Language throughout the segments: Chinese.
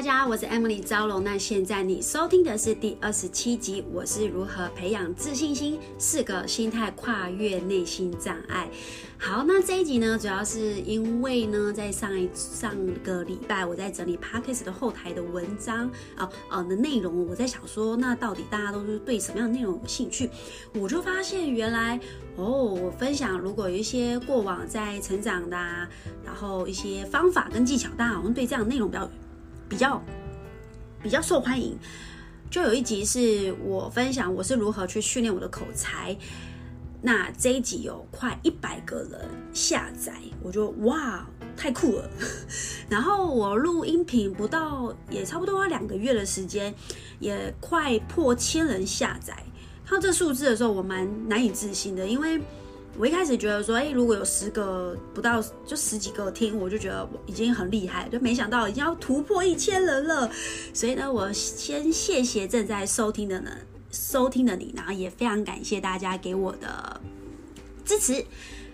大家好，我是 Emily 招龙。那现在你收听的是第二十七集，我是如何培养自信心，四个心态跨越内心障碍。好，那这一集呢，主要是因为呢，在上一上个礼拜，我在整理 Podcast 的后台的文章啊啊的内容，我在想说，那到底大家都是对什么样的内容有兴趣？我就发现原来哦，我分享如果有一些过往在成长的啊，然后一些方法跟技巧，大家好像对这样的内容比较。比较比较受欢迎，就有一集是我分享我是如何去训练我的口才，那这一集有快一百个人下载，我就哇，太酷了。然后我录音频不到也差不多要两个月的时间，也快破千人下载。看到这数字的时候，我蛮难以置信的，因为。我一开始觉得说，哎，如果有十个不到，就十几个听，我就觉得我已经很厉害，就没想到已经要突破一千人了。所以呢，我先谢谢正在收听的呢，收听的你，然后也非常感谢大家给我的支持。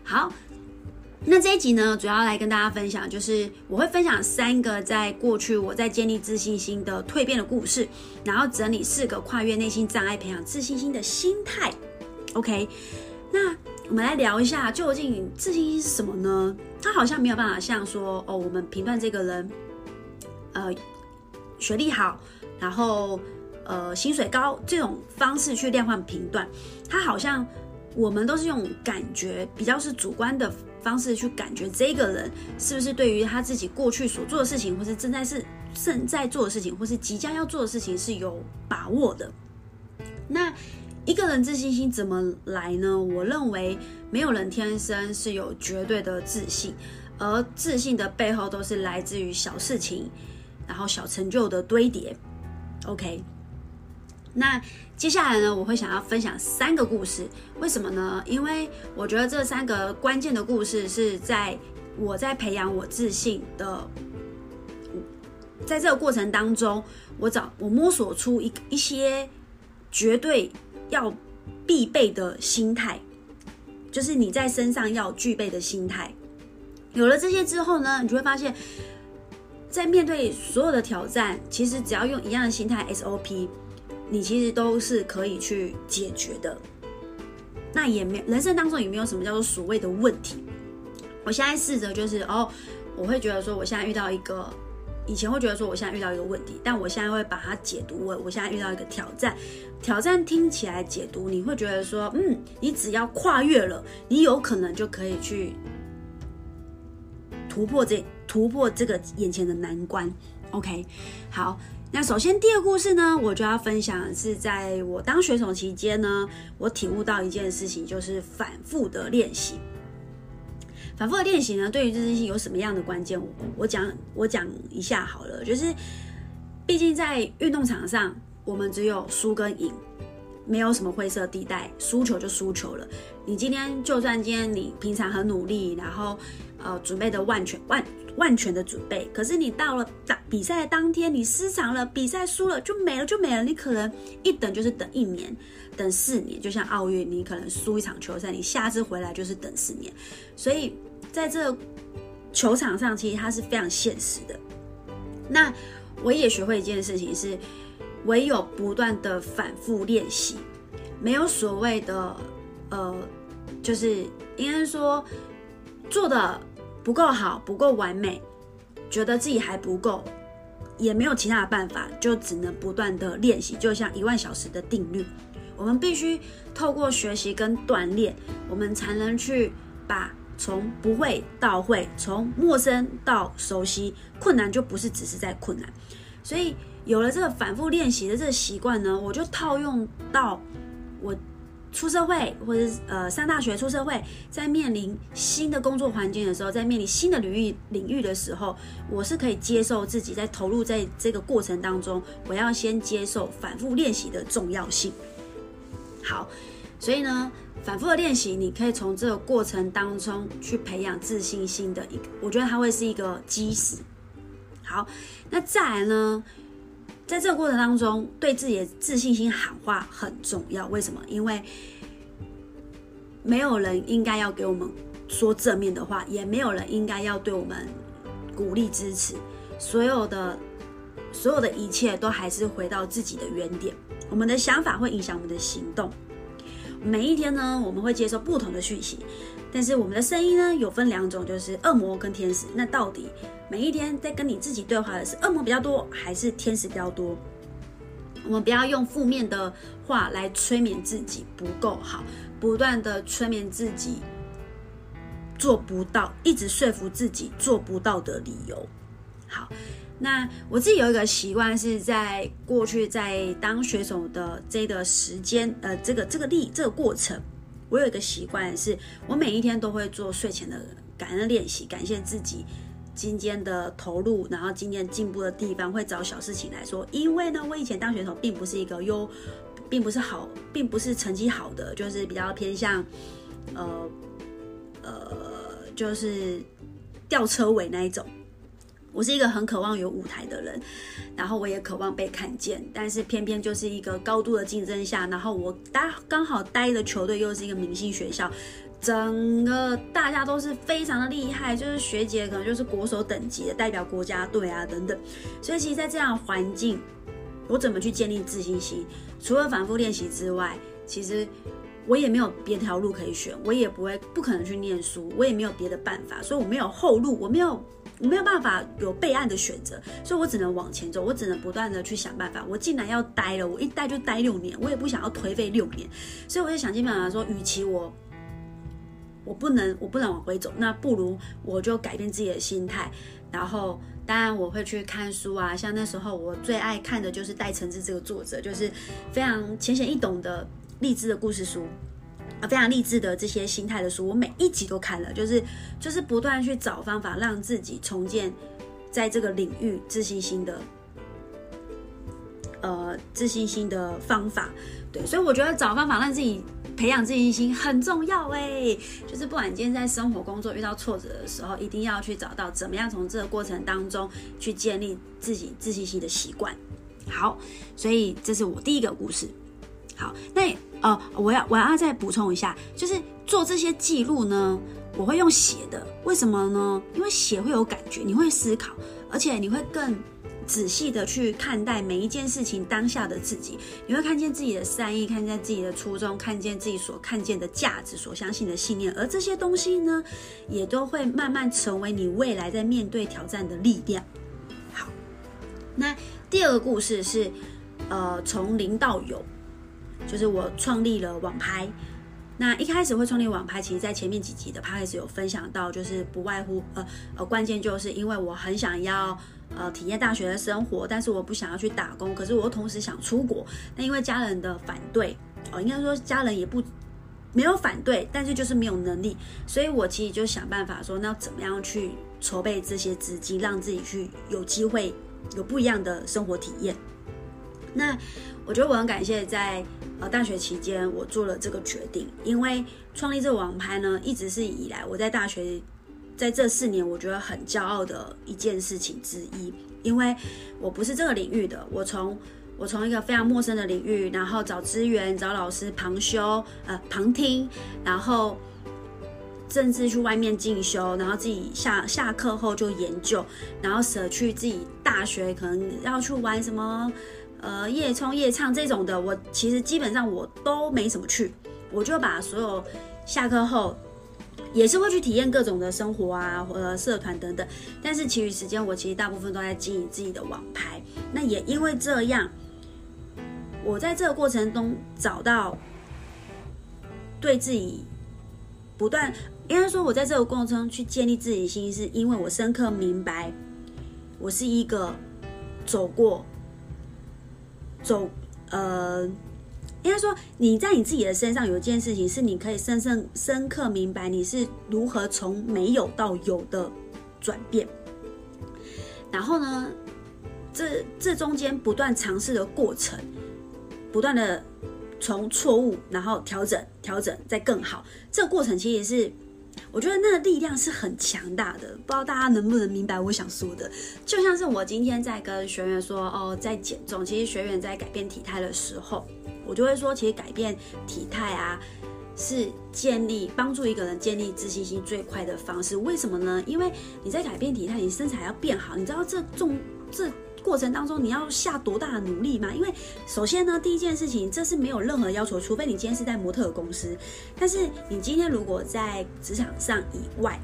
好，那这一集呢，主要来跟大家分享，就是我会分享三个在过去我在建立自信心的蜕变的故事，然后整理四个跨越内心障碍、培养自信心的心态。OK，那。我们来聊一下，究竟自信心是什么呢？他好像没有办法像说哦，我们评断这个人，呃，学历好，然后呃，薪水高这种方式去量化评断。他好像我们都是用感觉，比较是主观的方式去感觉这个人是不是对于他自己过去所做的事情，或是正在是正在做的事情，或是即将要做的事情是有把握的。那。一个人自信心怎么来呢？我认为没有人天生是有绝对的自信，而自信的背后都是来自于小事情，然后小成就的堆叠。OK，那接下来呢，我会想要分享三个故事，为什么呢？因为我觉得这三个关键的故事是在我在培养我自信的，在这个过程当中，我找我摸索出一一些绝对。要必备的心态，就是你在身上要具备的心态。有了这些之后呢，你就会发现，在面对所有的挑战，其实只要用一样的心态 SOP，你其实都是可以去解决的。那也没人生当中也没有什么叫做所谓的问题。我现在试着就是哦，我会觉得说，我现在遇到一个。以前会觉得说我现在遇到一个问题，但我现在会把它解读为我现在遇到一个挑战。挑战听起来解读，你会觉得说，嗯，你只要跨越了，你有可能就可以去突破这突破这个眼前的难关。OK，好，那首先第二个故事呢，我就要分享是在我当选手期间呢，我体悟到一件事情，就是反复的练习。反复的练习呢，对于自信心有什么样的关键？我讲我讲一下好了，就是毕竟在运动场上，我们只有输跟赢，没有什么灰色地带，输球就输球了。你今天就算今天你平常很努力，然后呃准备的万全万万全的准备，可是你到了打比赛的当天，你失常了，比赛输了就没了就没了，你可能一等就是等一年，等四年，就像奥运，你可能输一场球赛，你下次回来就是等四年，所以。在这球场上，其实它是非常现实的。那我也学会一件事情是，唯有不断的反复练习，没有所谓的呃，就是应该说做的不够好、不够完美，觉得自己还不够，也没有其他的办法，就只能不断的练习。就像一万小时的定律，我们必须透过学习跟锻炼，我们才能去把。从不会到会，从陌生到熟悉，困难就不是只是在困难。所以有了这个反复练习的这个习惯呢，我就套用到我出社会或者呃上大学出社会，在面临新的工作环境的时候，在面临新的领域领域的时候，我是可以接受自己在投入在这个过程当中，我要先接受反复练习的重要性。好。所以呢，反复的练习，你可以从这个过程当中去培养自信心的一个，我觉得它会是一个基石。好，那再来呢，在这个过程当中，对自己的自信心喊话很重要。为什么？因为没有人应该要给我们说正面的话，也没有人应该要对我们鼓励支持。所有的所有的一切都还是回到自己的原点。我们的想法会影响我们的行动。每一天呢，我们会接受不同的讯息，但是我们的声音呢，有分两种，就是恶魔跟天使。那到底每一天在跟你自己对话的是恶魔比较多，还是天使比较多？我们不要用负面的话来催眠自己不够好，不断的催眠自己做不到，一直说服自己做不到的理由。好，那我自己有一个习惯，是在过去在当选手的这个时间，呃，这个这个历这个过程，我有一个习惯，是我每一天都会做睡前的感恩练习，感谢自己。今天的投入，然后今天进步的地方，会找小事情来说。因为呢，我以前当选手并不是一个优，并不是好，并不是成绩好的，就是比较偏向，呃呃，就是吊车尾那一种。我是一个很渴望有舞台的人，然后我也渴望被看见，但是偏偏就是一个高度的竞争下，然后我待刚好待的球队又是一个明星学校。整个大家都是非常的厉害，就是学姐可能就是国手等级的代表国家队啊等等，所以其实，在这样的环境，我怎么去建立自信心？除了反复练习之外，其实我也没有别条路可以选，我也不会不可能去念书，我也没有别的办法，所以我没有后路，我没有我没有办法有备案的选择，所以我只能往前走，我只能不断的去想办法。我既然要待了，我一待就待六年，我也不想要颓废六年，所以我就想尽办法说，与其我。我不能，我不能往回走，那不如我就改变自己的心态。然后，当然我会去看书啊，像那时候我最爱看的就是戴承志这个作者，就是非常浅显易懂的励志的故事书啊，非常励志的这些心态的书，我每一集都看了，就是就是不断去找方法让自己重建在这个领域自信心的，呃，自信心的方法。对，所以我觉得找方法让自己。培养自信心很重要哎，就是不管今天在生活工作遇到挫折的时候，一定要去找到怎么样从这个过程当中去建立自己自信心的习惯。好，所以这是我第一个故事。好，那呃，我要我要再补充一下，就是做这些记录呢，我会用写的，为什么呢？因为写会有感觉，你会思考，而且你会更。仔细的去看待每一件事情当下的自己，你会看见自己的善意，看见自己的初衷，看见自己所看见的价值，所相信的信念，而这些东西呢，也都会慢慢成为你未来在面对挑战的力量。好，那第二个故事是，呃，从零到有，就是我创立了网拍。那一开始会创立网拍，其实在前面几集的 podcast 有分享到，就是不外乎呃呃，关键就是因为我很想要。呃，体验大学的生活，但是我不想要去打工，可是我又同时想出国。那因为家人的反对，哦，应该说家人也不没有反对，但是就是没有能力，所以我其实就想办法说，那要怎么样去筹备这些资金，让自己去有机会有不一样的生活体验。那我觉得我很感谢在呃大学期间我做了这个决定，因为创立这个网拍呢，一直是以来我在大学。在这四年，我觉得很骄傲的一件事情之一，因为我不是这个领域的，我从我从一个非常陌生的领域，然后找资源、找老师旁修、呃旁听，然后甚至去外面进修，然后自己下下课后就研究，然后舍去自己大学可能要去玩什么呃夜冲夜唱这种的，我其实基本上我都没怎么去，我就把所有下课后。也是会去体验各种的生活啊，或者社团等等，但是其余时间我其实大部分都在经营自己的网拍。那也因为这样，我在这个过程中找到对自己不断，应该说我在这个过程中去建立自己的信心，是因为我深刻明白，我是一个走过走呃。应该说，你在你自己的身上有一件事情，是你可以深深深刻明白你是如何从没有到有的转变。然后呢，这这中间不断尝试的过程，不断的从错误，然后调整、调整，再更好。这个过程其实是，我觉得那个力量是很强大的。不知道大家能不能明白我想说的？就像是我今天在跟学员说，哦，在减重，其实学员在改变体态的时候。我就会说，其实改变体态啊，是建立帮助一个人建立自信心最快的方式。为什么呢？因为你在改变体态，你身材要变好。你知道这重这过程当中你要下多大的努力吗？因为首先呢，第一件事情，这是没有任何要求，除非你今天是在模特公司。但是你今天如果在职场上以外，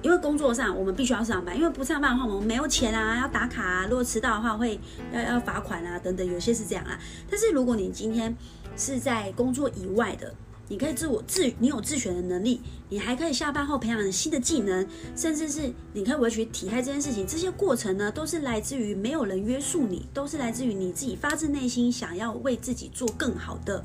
因为工作上我们必须要上班，因为不上班的话我们没有钱啊，要打卡啊，如果迟到的话会要要罚款啊等等，有些是这样啊。但是如果你今天是在工作以外的，你可以自我自你有自学的能力，你还可以下班后培养新的技能，甚至是你可以维持体态这件事情，这些过程呢，都是来自于没有人约束你，都是来自于你自己发自内心想要为自己做更好的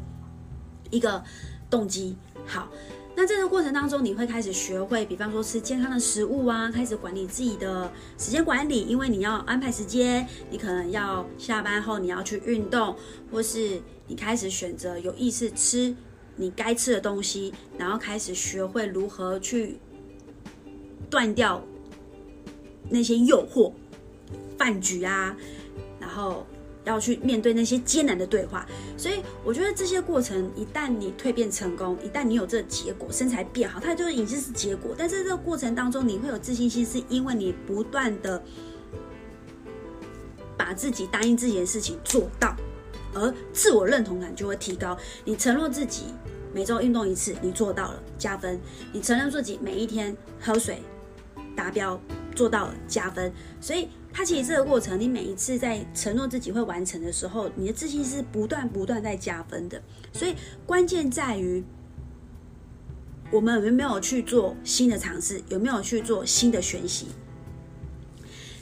一个动机。好，那在这个过程当中，你会开始学会，比方说吃健康的食物啊，开始管理自己的时间管理，因为你要安排时间，你可能要下班后你要去运动，或是你开始选择有意识吃。你该吃的东西，然后开始学会如何去断掉那些诱惑、饭局啊，然后要去面对那些艰难的对话。所以我觉得这些过程，一旦你蜕变成功，一旦你有这个结果，身材变好，它就已经是结果。但是这个过程当中，你会有自信心，是因为你不断的把自己答应自己的事情做到。而自我认同感就会提高。你承诺自己每周运动一次，你做到了，加分；你承认自己每一天喝水达标，做到了，加分。所以，它其实这个过程，你每一次在承诺自己会完成的时候，你的自信是不断不断在加分的。所以，关键在于我们有没有去做新的尝试，有没有去做新的学习。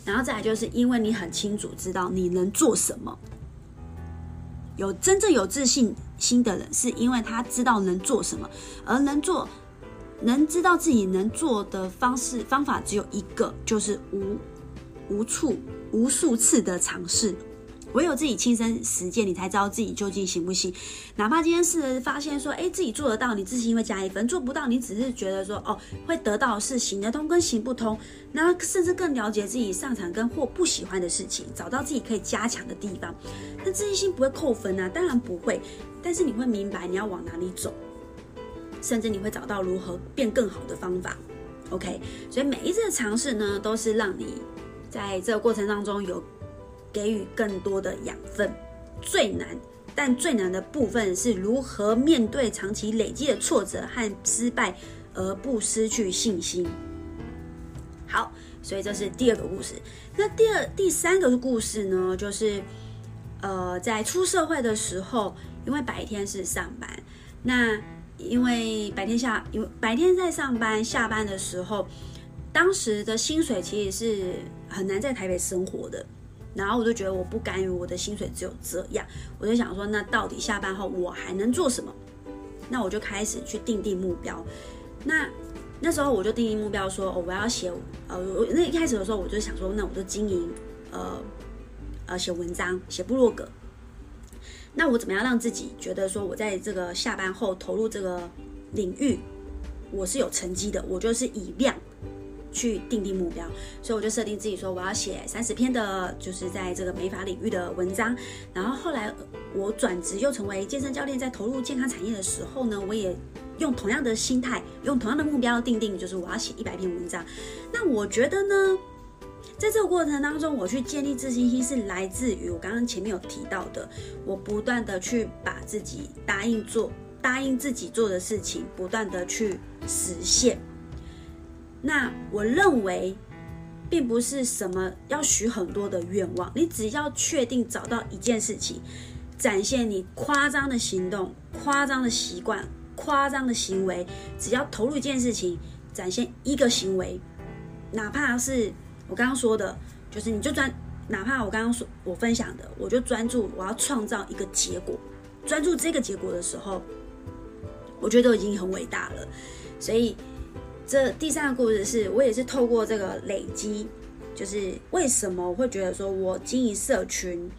然后再来，就是因为你很清楚知道你能做什么。有真正有自信心的人，是因为他知道能做什么，而能做、能知道自己能做的方式方法只有一个，就是无无处无数次的尝试。唯有自己亲身实践，你才知道自己究竟行不行。哪怕今天是发现说，哎，自己做得到，你自信会加一分；做不到，你只是觉得说，哦，会得到是行得通跟行不通。那甚至更了解自己擅长跟或不喜欢的事情，找到自己可以加强的地方。那自信心不会扣分啊，当然不会。但是你会明白你要往哪里走，甚至你会找到如何变更好的方法。OK，所以每一次的尝试呢，都是让你在这个过程当中有。给予更多的养分，最难，但最难的部分是如何面对长期累积的挫折和失败，而不失去信心。好，所以这是第二个故事。那第二、第三个故事呢，就是呃，在出社会的时候，因为白天是上班，那因为白天下，因为白天在上班，下班的时候，当时的薪水其实是很难在台北生活的。然后我就觉得我不甘于我的薪水只有这样，我就想说，那到底下班后我还能做什么？那我就开始去定定目标。那那时候我就定定目标说，哦，我要写，呃，那一开始的时候我就想说，那我就经营，呃，呃，写文章，写部落格。那我怎么样让自己觉得说我在这个下班后投入这个领域，我是有成绩的，我就是以量。去定定目标，所以我就设定自己说，我要写三十篇的，就是在这个美发领域的文章。然后后来我转职又成为健身教练，在投入健康产业的时候呢，我也用同样的心态，用同样的目标定定，就是我要写一百篇文章。那我觉得呢，在这个过程当中，我去建立自信心是来自于我刚刚前面有提到的，我不断的去把自己答应做、答应自己做的事情，不断的去实现。那我认为，并不是什么要许很多的愿望，你只要确定找到一件事情，展现你夸张的行动、夸张的习惯、夸张的行为，只要投入一件事情，展现一个行为，哪怕是我刚刚说的，就是你就专，哪怕我刚刚说我分享的，我就专注我要创造一个结果，专注这个结果的时候，我觉得已经很伟大了，所以。这第三个故事是我也是透过这个累积，就是为什么会觉得说我经营社群，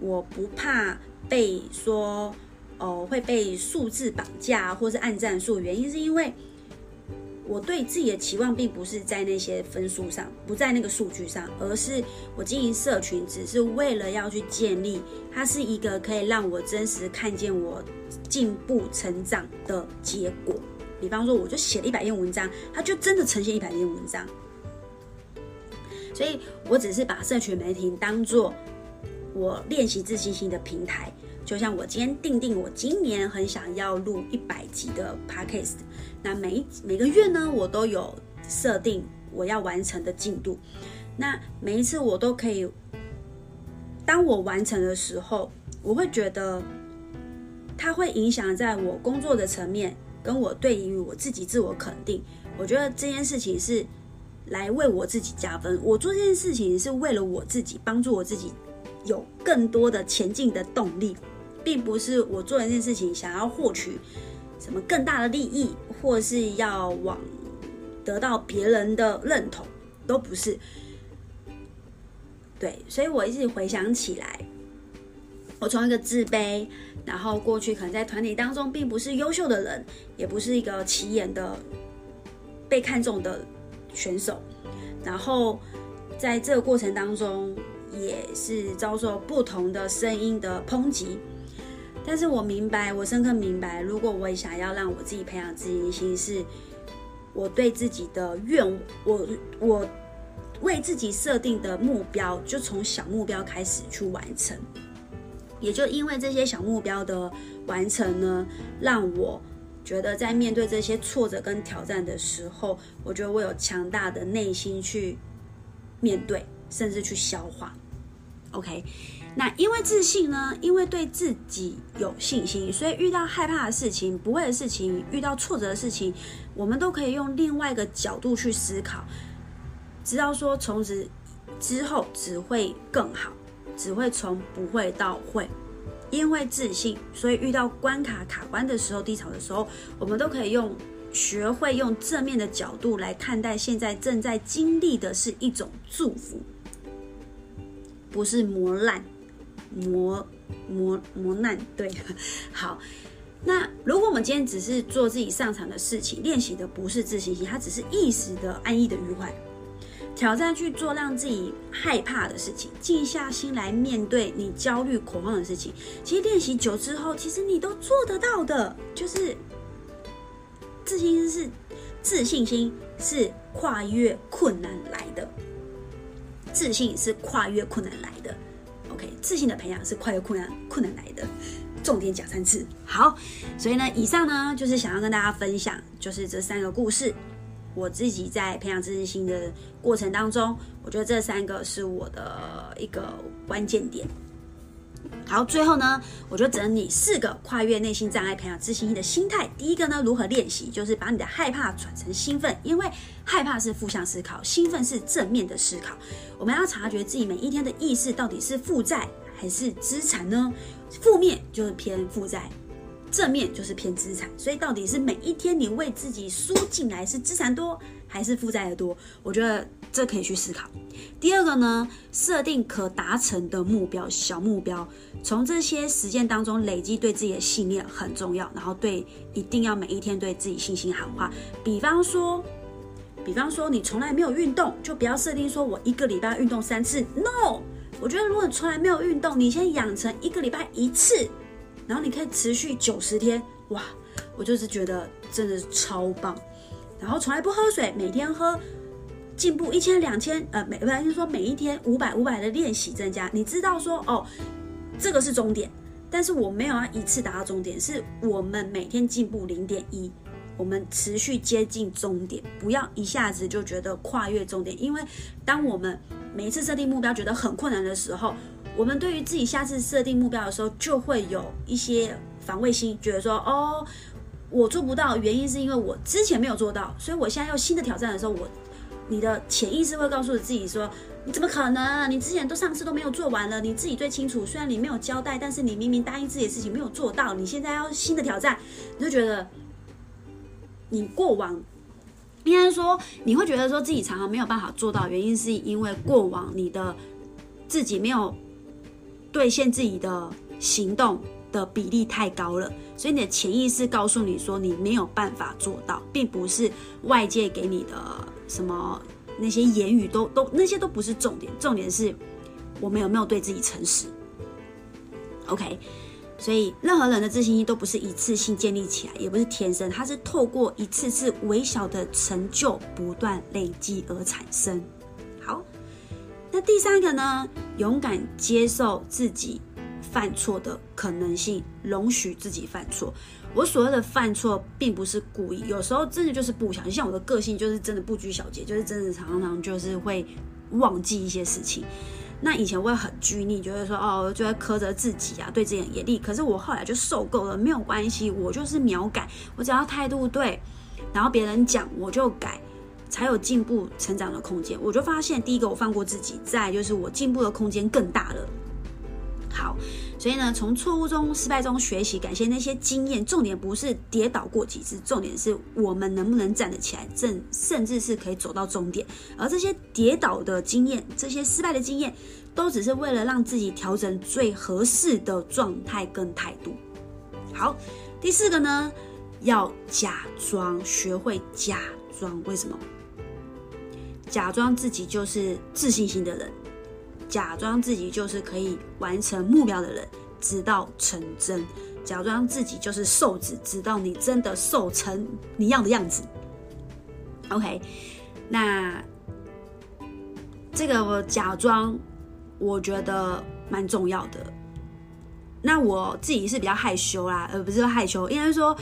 我不怕被说哦会被数字绑架或是按赞数，原因是因为我对自己的期望并不是在那些分数上，不在那个数据上，而是我经营社群只是为了要去建立，它是一个可以让我真实看见我进步成长的结果。比方说，我就写了一百篇文章，它就真的呈现一百篇文章。所以我只是把社群媒体当做我练习自信心的平台。就像我今天定定，我今年很想要录一百集的 podcast，那每每个月呢，我都有设定我要完成的进度。那每一次我都可以，当我完成的时候，我会觉得它会影响在我工作的层面，跟我对于我自己自我肯定。我觉得这件事情是来为我自己加分。我做这件事情是为了我自己，帮助我自己有更多的前进的动力。并不是我做一件事情想要获取什么更大的利益，或是要往得到别人的认同，都不是。对，所以我一直回想起来，我从一个自卑，然后过去可能在团体当中并不是优秀的人，也不是一个起眼的被看重的选手，然后在这个过程当中，也是遭受不同的声音的抨击。但是我明白，我深刻明白，如果我想要让我自己培养自信心，是我对自己的愿，我我为自己设定的目标，就从小目标开始去完成。也就因为这些小目标的完成呢，让我觉得在面对这些挫折跟挑战的时候，我觉得我有强大的内心去面对，甚至去消化。OK。那因为自信呢，因为对自己有信心，所以遇到害怕的事情、不会的事情、遇到挫折的事情，我们都可以用另外一个角度去思考，知道说从此之后只会更好，只会从不会到会。因为自信，所以遇到关卡卡关的时候、低潮的时候，我们都可以用学会用正面的角度来看待现在正在经历的是一种祝福，不是磨难。磨磨磨难，对，好。那如果我们今天只是做自己擅长的事情，练习的不是自信心，它只是一时的安逸的愉快，挑战去做让自己害怕的事情，静下心来面对你焦虑恐慌的事情。其实练习久之后，其实你都做得到的。就是自信心是自信心是跨越困难来的，自信是跨越困难来的。OK，自信的培养是跨越困难困难来的，重点讲三次。好，所以呢，以上呢就是想要跟大家分享，就是这三个故事。我自己在培养自信心的过程当中，我觉得这三个是我的一个关键点。好，最后呢，我就整理四个跨越内心障碍、培养自信心的心态。第一个呢，如何练习？就是把你的害怕转成兴奋，因为害怕是负向思考，兴奋是正面的思考。我们要察觉自己每一天的意识到底是负债还是资产呢？负面就是偏负债，正面就是偏资产。所以到底是每一天你为自己输进来是资产多还是负债的多？我觉得。这可以去思考。第二个呢，设定可达成的目标，小目标，从这些实践当中累积对自己的信念很重要。然后对，一定要每一天对自己信心喊话。比方说，比方说你从来没有运动，就不要设定说我一个礼拜运动三次。No，我觉得如果从来没有运动，你先养成一个礼拜一次，然后你可以持续九十天，哇，我就是觉得真的超棒。然后从来不喝水，每天喝。进步一千两千，呃，每不是说每一天五百五百的练习增加，你知道说哦，这个是终点，但是我没有要一次达到终点，是我们每天进步零点一，我们持续接近终点，不要一下子就觉得跨越终点，因为当我们每一次设定目标觉得很困难的时候，我们对于自己下次设定目标的时候就会有一些防卫心，觉得说哦，我做不到，原因是因为我之前没有做到，所以我现在要新的挑战的时候，我。你的潜意识会告诉自己说：“你怎么可能？你之前都上次都没有做完了，你自己最清楚。虽然你没有交代，但是你明明答应自己的事情没有做到，你现在要新的挑战，你就觉得你过往应该说你会觉得说自己常常没有办法做到，原因是因为过往你的自己没有兑现自己的行动的比例太高了，所以你的潜意识告诉你说你没有办法做到，并不是外界给你的。”什么那些言语都都那些都不是重点，重点是我们有没有对自己诚实。OK，所以任何人的自信心都不是一次性建立起来，也不是天生，它是透过一次次微小的成就不断累积而产生。那第三个呢，勇敢接受自己犯错的可能性，容许自己犯错。我所谓的犯错，并不是故意，有时候真的就是不小心。像我的个性就是真的不拘小节，就是真的常常就是会忘记一些事情。那以前我会很拘泥，觉得说哦，就会苛责自己啊，对自己很严厉。可是我后来就受够了，没有关系，我就是秒改，我只要态度对，然后别人讲我就改，才有进步成长的空间。我就发现，第一个我放过自己，再就是我进步的空间更大了。好，所以呢，从错误中、失败中学习，感谢那些经验。重点不是跌倒过几次，重点是我们能不能站得起来，甚甚至是可以走到终点。而这些跌倒的经验，这些失败的经验，都只是为了让自己调整最合适的状态跟态度。好，第四个呢，要假装，学会假装。为什么？假装自己就是自信心的人。假装自己就是可以完成目标的人，直到成真；假装自己就是瘦子，直到你真的瘦成你要的样子。OK，那这个我假装，我觉得蛮重要的。那我自己是比较害羞啦，而不是害羞，应该说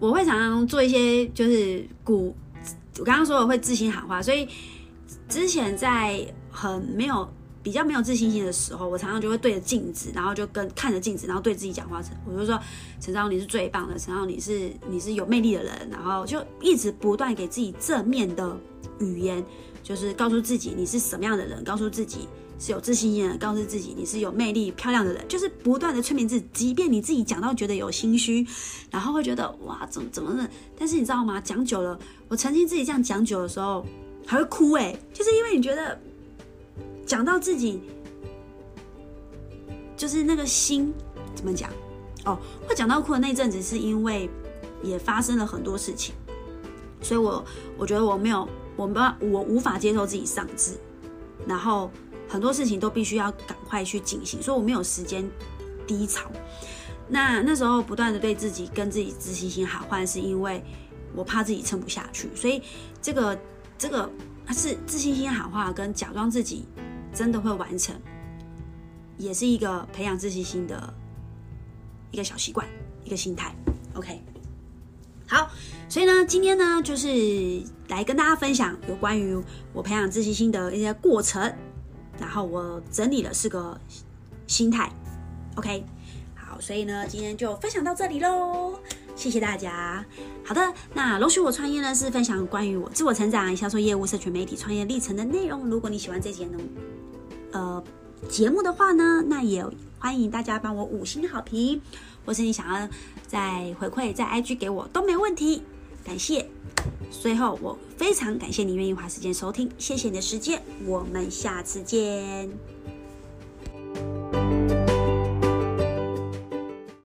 我会常常做一些就是鼓，我刚刚说我会自信喊话，所以之前在很没有。比较没有自信心的时候，我常常就会对着镜子，然后就跟看着镜子，然后对自己讲话。我就说：“陈昭，你是最棒的，陈昭，你是你是有魅力的人。”然后就一直不断给自己正面的语言，就是告诉自己你是什么样的人，告诉自己是有自信心的，告诉自己你是有魅力、漂亮的人，就是不断的催眠自己。即便你自己讲到觉得有心虚，然后会觉得哇，怎么怎么的？但是你知道吗？讲久了，我曾经自己这样讲久的时候还会哭诶，就是因为你觉得。讲到自己，就是那个心怎么讲哦？会讲到哭的那阵子，是因为也发生了很多事情，所以我我觉得我没有，我没有，我无法接受自己丧志，然后很多事情都必须要赶快去进行，所以我没有时间低潮。那那时候不断的对自己跟自己自信心喊话，是因为我怕自己撑不下去，所以这个这个是自信心喊话跟假装自己。真的会完成，也是一个培养自信心的一个小习惯，一个心态。OK，好，所以呢，今天呢，就是来跟大家分享有关于我培养自信心的一些过程，然后我整理了四个心态。OK，好，所以呢，今天就分享到这里喽。谢谢大家。好的，那容许我创业呢，是分享关于我自我成长、销售业务、社群媒体创业历程的内容。如果你喜欢这节呢，呃，节目的话呢，那也欢迎大家帮我五星好评，或是你想要再回馈在 IG 给我都没问题。感谢。最后，我非常感谢你愿意花时间收听，谢谢你的时间，我们下次见。